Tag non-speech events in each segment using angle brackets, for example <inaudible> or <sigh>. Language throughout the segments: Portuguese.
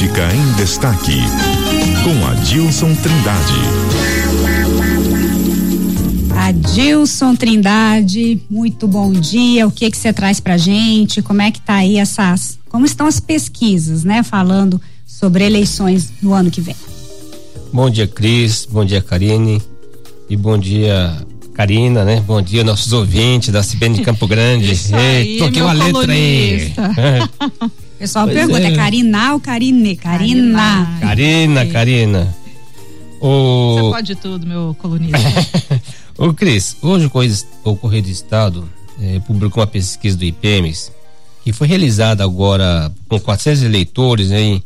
Política em Destaque, com Adilson Trindade. Adilson Trindade, muito bom dia. O que que você traz pra gente? Como é que tá aí essas, como estão as pesquisas, né, falando sobre eleições no ano que vem? Bom dia, Cris. Bom dia, Karine. E bom dia, Karina, né? Bom dia, nossos ouvintes da CBN de Campo Grande. <laughs> Isso aí, toquei uma letra aí. <laughs> pessoal Pois pergunta, é. é. Karina ou Karine? Karina. Karina, Karina. Você O, pode tudo, meu colunista. <laughs> o Cris, hoje o Correio- do Estado eh, publicou uma pesquisa do IPEMES que foi realizada agora com 400 eleitores né,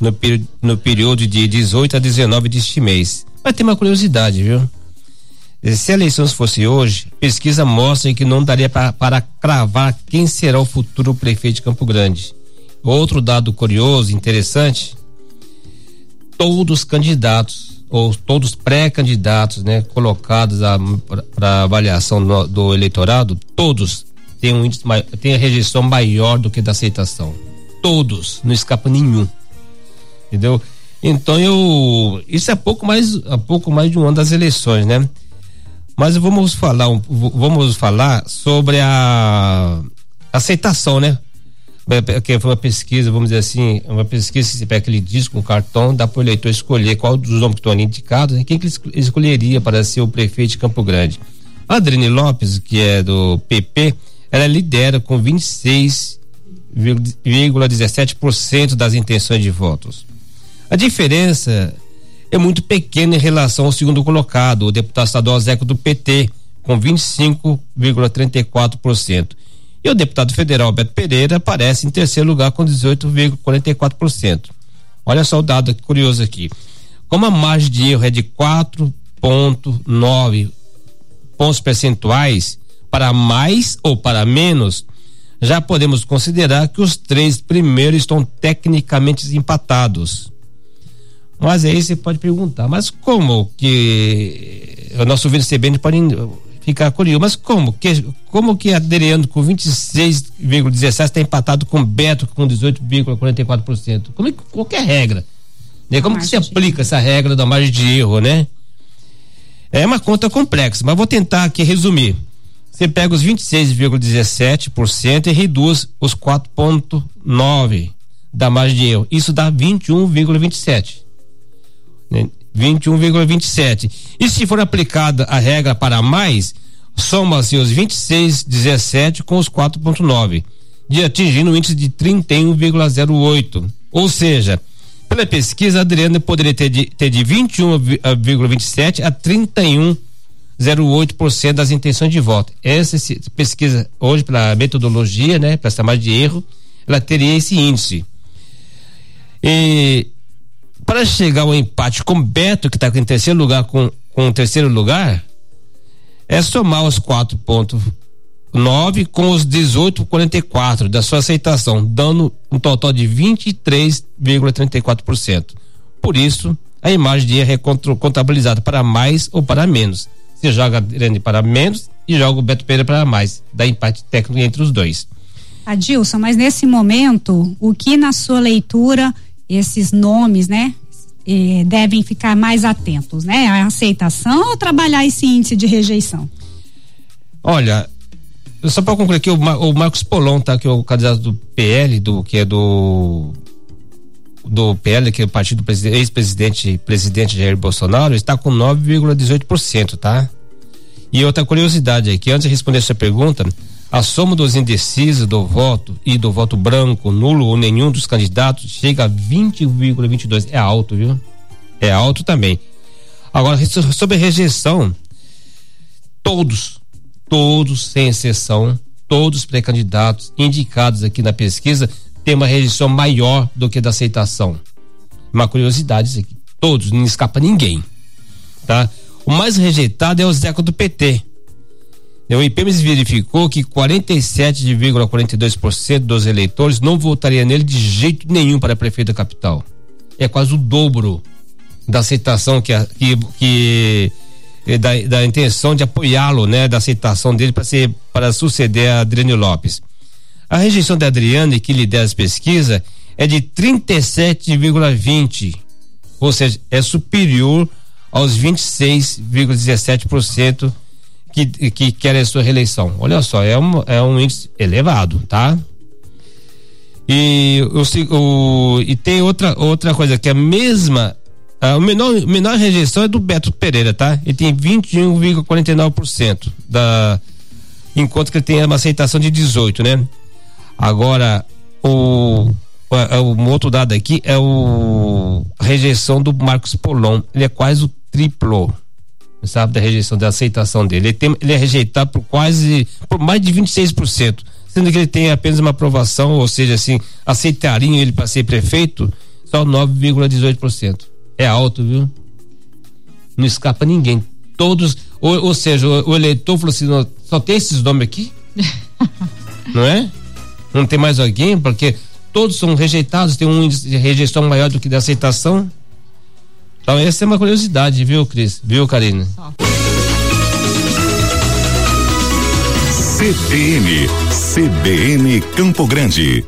no, no período de 18 a 19 deste mês. Mas tem uma curiosidade, viu? Eh, Se a eleição fosse hoje, pesquisa mostra que não daria pra- para cravar quem será o futuro prefeito de Campo Grande. Outro dado curioso, interessante, todos os candidatos ou todos os pré-candidatos, né, colocados para avaliação no- do eleitorado, todos têm um índice têm a rejeição maior do que da aceitação. Todos, não escapa nenhum. Entendeu? Então eu isso é pouco mais a pouco mais de um ano das eleições, né? Mas vamos falar vamos falar sobre a aceitação, né? Que foi uma pesquisa, vamos dizer assim, uma pesquisa que aquele disco, um cartão, dá para o eleitor escolher qual dos nomes que estão ali indicados, né? quem que ele esco- escolheria para ser o prefeito de Campo Grande. A Adriane Lopes, que é do PP, ela lidera com 26,17% das intenções de votos. A diferença é muito pequena em relação ao segundo colocado, o deputado estadual Zeco do PT, com 25,34%. E o deputado federal Beto Pereira aparece em terceiro lugar com 18,44%. Olha só o dado curioso aqui. Como a margem de erro é de 4,9 pontos percentuais para mais ou para menos, já podemos considerar que os três primeiros estão tecnicamente empatados. Mas aí você pode perguntar, mas como que o nosso CBN pode ficar curioso, mas como que como que Adriano com 26,17 está empatado com Beto com 18,44%? Como é que qualquer regra, né? Como que se aplica essa regra da margem de erro, né? É uma conta complexa, mas vou tentar aqui resumir. Você pega os 26,17% e reduz os 4,9% da margem de erro. Isso dá 21,27%. Né? 21,27. E se for aplicada a regra para mais, soma-se os 26,17 com os 4,9, de atingindo um índice de 31,08. Ou seja, pela pesquisa, a Adriana poderia ter de, ter de 21,27 a 31,08% das intenções de voto. Essa pesquisa, hoje, pela metodologia, né, para essa margem de erro, ela teria esse índice. E para chegar ao empate com Beto, que está em terceiro lugar com, com o terceiro lugar, é somar os 4,9 com os 18,44 da sua aceitação, dando um total de 23,34%. Por isso, a imagem de erro é contabilizada para mais ou para menos. Você joga Adriane para menos e joga o Beto Pereira para mais. Dá empate técnico entre os dois. Adilson, mas nesse momento, o que na sua leitura esses nomes, né, devem ficar mais atentos, né? A aceitação ou trabalhar esse índice de rejeição? Olha, só para concluir aqui, o, Mar- o Marcos Polon, tá? Que é o candidato do PL, do, que é do. Do PL, que é o partido do presi- ex-presidente presidente Jair Bolsonaro, está com 9,18%, tá? E outra curiosidade aqui, antes de responder essa pergunta, a soma dos indecisos do voto e do voto branco, nulo ou nenhum dos candidatos chega a 20,22. É alto, viu? É alto também. Agora, so- sobre rejeição, todos, todos, sem exceção, todos os pré-candidatos indicados aqui na pesquisa têm uma rejeição maior do que da aceitação. Uma curiosidade isso aqui. Todos, não escapa ninguém. Tá? O mais rejeitado é o Zeco do PT. O IPEMES verificou que 47,42% dos eleitores não votaria nele de jeito nenhum para prefeito da capital. É quase o dobro da aceitação que, que, que eh, da, da intenção de apoiá-lo, né, da aceitação dele para ser para suceder a Adriane Lopes. A rejeição da Adriane, que lidera as pesquisas, é de 37,20, ou seja, é superior aos 26,17% que, que querem a sua reeleição. Olha só, é um, é um índice elevado, tá? E, o, o, e tem outra, outra coisa que é a mesma. A menor, menor rejeição é do Beto Pereira, tá? Ele tem 21,49% da. Enquanto que ele tem uma aceitação de 18, né? Agora, o, o outro dado aqui é o a rejeição do Marcos Polon. Ele é quase o triplo sabe, da rejeição, da aceitação dele. Ele, tem, ele é rejeitado por quase, por mais de 26%, sendo que ele tem apenas uma aprovação, ou seja, assim, aceitariam ele para ser prefeito, só 9,18%. É alto, viu? Não escapa ninguém. Todos, ou, ou seja, o, o, eleitor falou assim: não, só tem esses nomes aqui? <laughs> não é? Não tem mais alguém? Porque todos são rejeitados, tem um índice de rejeição maior do que de aceitação. Então, essa é uma curiosidade, viu, Cris? Viu, Karine? CBN, CBN Campo Grande.